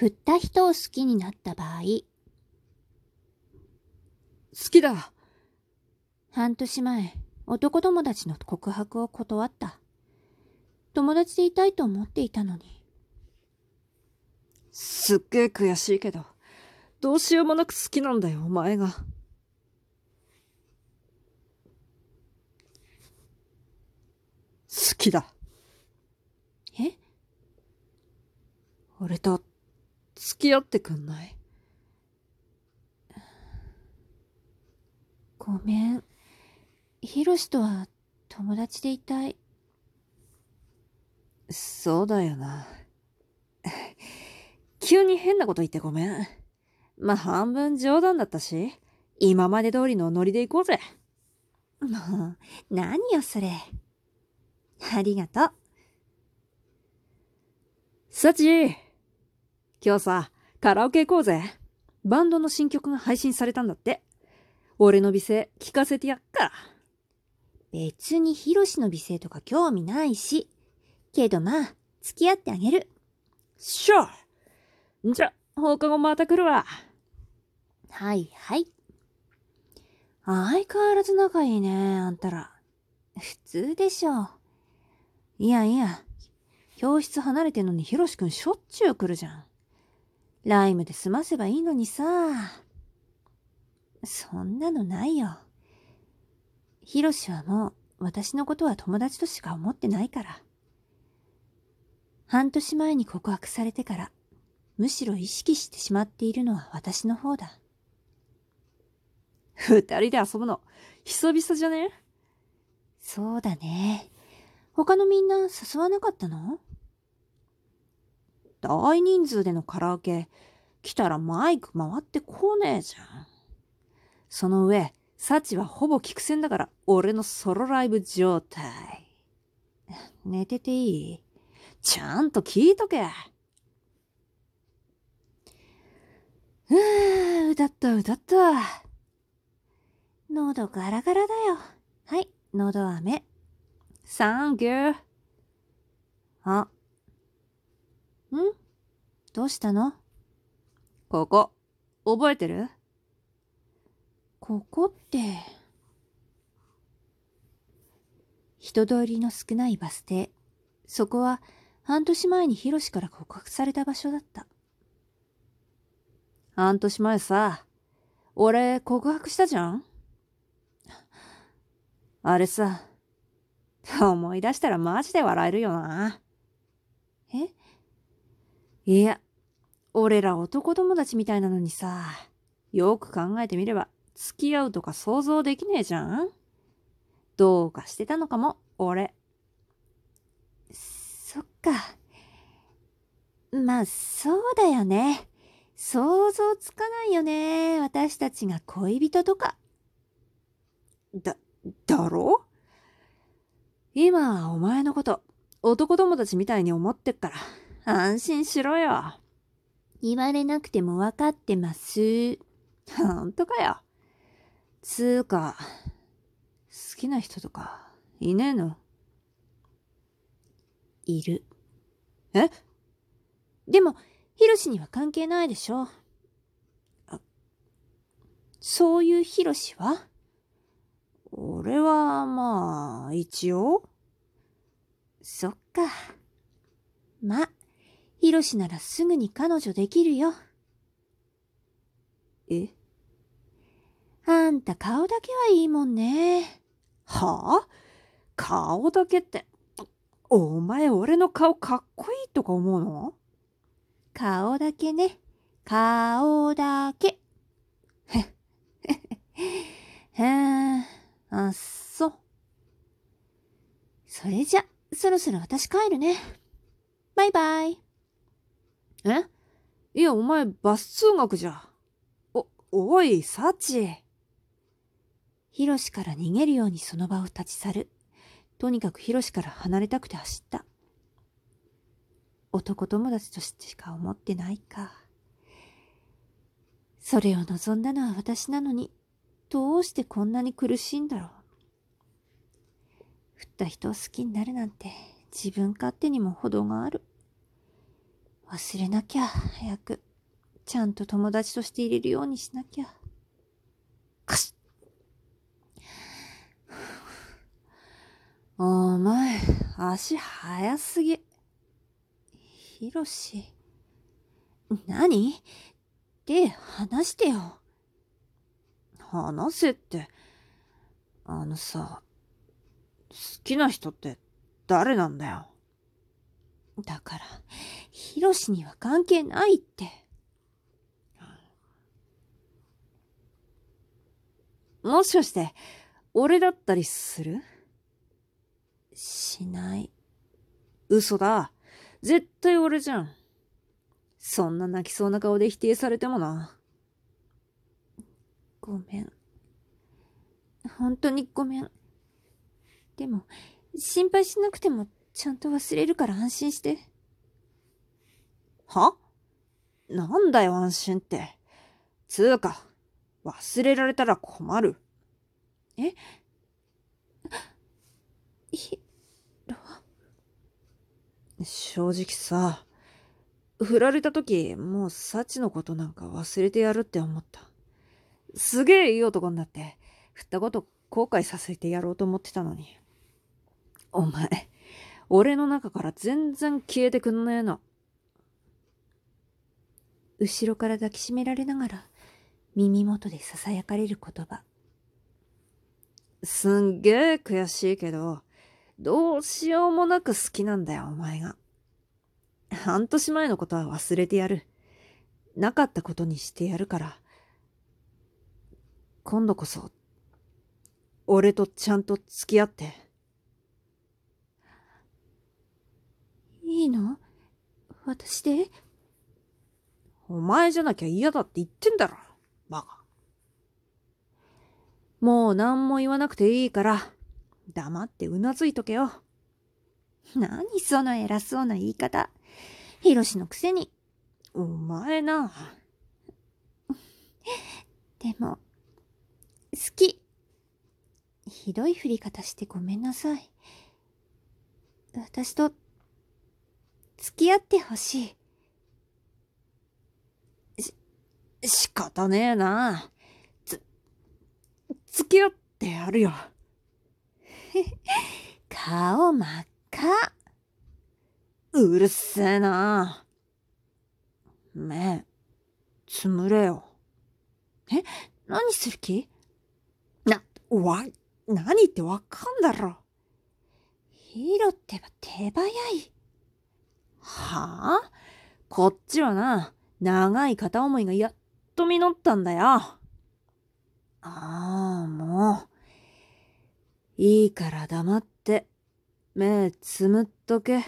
振った人を好きになった場合、好きだ。半年前、男友達の告白を断った。友達でいたいと思っていたのに。すっげえ悔しいけど、どうしようもなく好きなんだよ、お前が。好きだ。え？俺と付き合ってくんない？ごめん。ヒロシとは友達でいたい。そうだよな。急に変なこと言ってごめん。まあ、半分冗談だったし、今まで通りのノリで行こうぜ。もう、何よそれ。ありがとう。サチ今日さ、カラオケ行こうぜ。バンドの新曲が配信されたんだって。俺の美声聞かせてやっか。別にヒロシの美声とか興味ないし。けどまあ、付き合ってあげる。しょじゃ、放課後また来るわ。はいはい。相変わらず仲いいね、あんたら。普通でしょ。いやいや、教室離れてんのにヒロシくんしょっちゅう来るじゃん。ライムで済ませばいいのにさ。そんなのないよ。ヒロシはもう私のことは友達としか思ってないから。半年前に告白されてから、むしろ意識してしまっているのは私の方だ。二人で遊ぶの、久々じゃね？そうだね。他のみんな誘わなかったの？大人数でのカラオケ、来たらマイク回ってこねえじゃん。その上、サチはほぼ聞く戦だから、俺のソロライブ状態。寝てていい？ちゃんと聞いとけ。うー、歌った歌った。喉ガラガラだよ。はい、喉飴。サンキュー。あ。ん？どうしたの？ここ、覚えてる？ここって。人通りの少ないバス停。そこは半年前にヒロシから告白された場所だった。半年前さ、俺告白したじゃん？あれさ、思い出したらマジで笑えるよな。いや、俺ら男友達みたいなのにさ、よく考えてみれば、付き合うとか想像できねえじゃん？どうかしてたのかも、俺。そっか。まあ、そうだよね。想像つかないよね。私たちが恋人とか。だ、だろ？今はお前のこと、男友達みたいに思ってっから、安心しろよ。言われなくても分かってます。ほんとかよ。つーか、好きな人とか、いねえの？いる。え？でも、ヒロシには関係ないでしょ。あそういうヒロシは？俺は、まあ、一応。そっか。ま、ヒロシならすぐに彼女できるよ。え？あんた顔だけはいいもんね。はあ？顔だけって、お前俺の顔かっこいいとか思うの？顔だけね。顔だけ。へっ、へへあっそ。それじゃ、そろそろ私帰るね。バイバイ。え？いや、お前、バス通学じゃ。お、おい、サチ。ヒロシから逃げるようにその場を立ち去る。とにかくヒロシから離れたくて走った。男友達としてしか思ってないか。それを望んだのは私なのに、どうしてこんなに苦しいんだろう。振った人を好きになるなんて自分勝手にも程がある。忘れなきゃ、早く。ちゃんと友達として入れるようにしなきゃ。かしお前、足早すぎ。ひろし。何？手離してよ。話せって。あのさ、好きな人って誰なんだよ。だから、ひろしには関係ないって。もしかして、俺だったりする？しない。嘘だ。絶対俺じゃん。そんな泣きそうな顔で否定されてもな。ごめん。本当にごめん。でも、心配しなくてもちゃんと忘れるから安心して。は？なんだよ安心って。つうか、忘れられたら困る。え？ひ、ろ、正直さ、振られた時、もう幸のことなんか忘れてやるって思った。すげえいい男になって、振ったこと後悔させてやろうと思ってたのに。お前、俺の中から全然消えてくんねえの。後ろから抱きしめられながら、耳元で囁かれる言葉。すんげえ悔しいけど、どうしようもなく好きなんだよ、お前が。半年前のことは忘れてやる。なかったことにしてやるから。今度こそ、俺とちゃんと付き合って。いいの？私で？お前じゃなきゃ嫌だって言ってんだろ、バカ。もう何も言わなくていいから、黙ってうなずいとけよ。何その偉そうな言い方。ヒロシのくせに。お前な。でも、好き。ひどい振り方してごめんなさい。私と、付き合ってほしい。仕方ねえな。つ、付き合ってやるよ。顔真っ赤。うるせえな。目、つむれよ。え何する気？な、わ、何ってわかんだろ。ヒーロってば手早い。はあ？こっちはな、長い片思いがやっと実ったんだよ。ああ、もう。いいから黙って、目つむっとけ。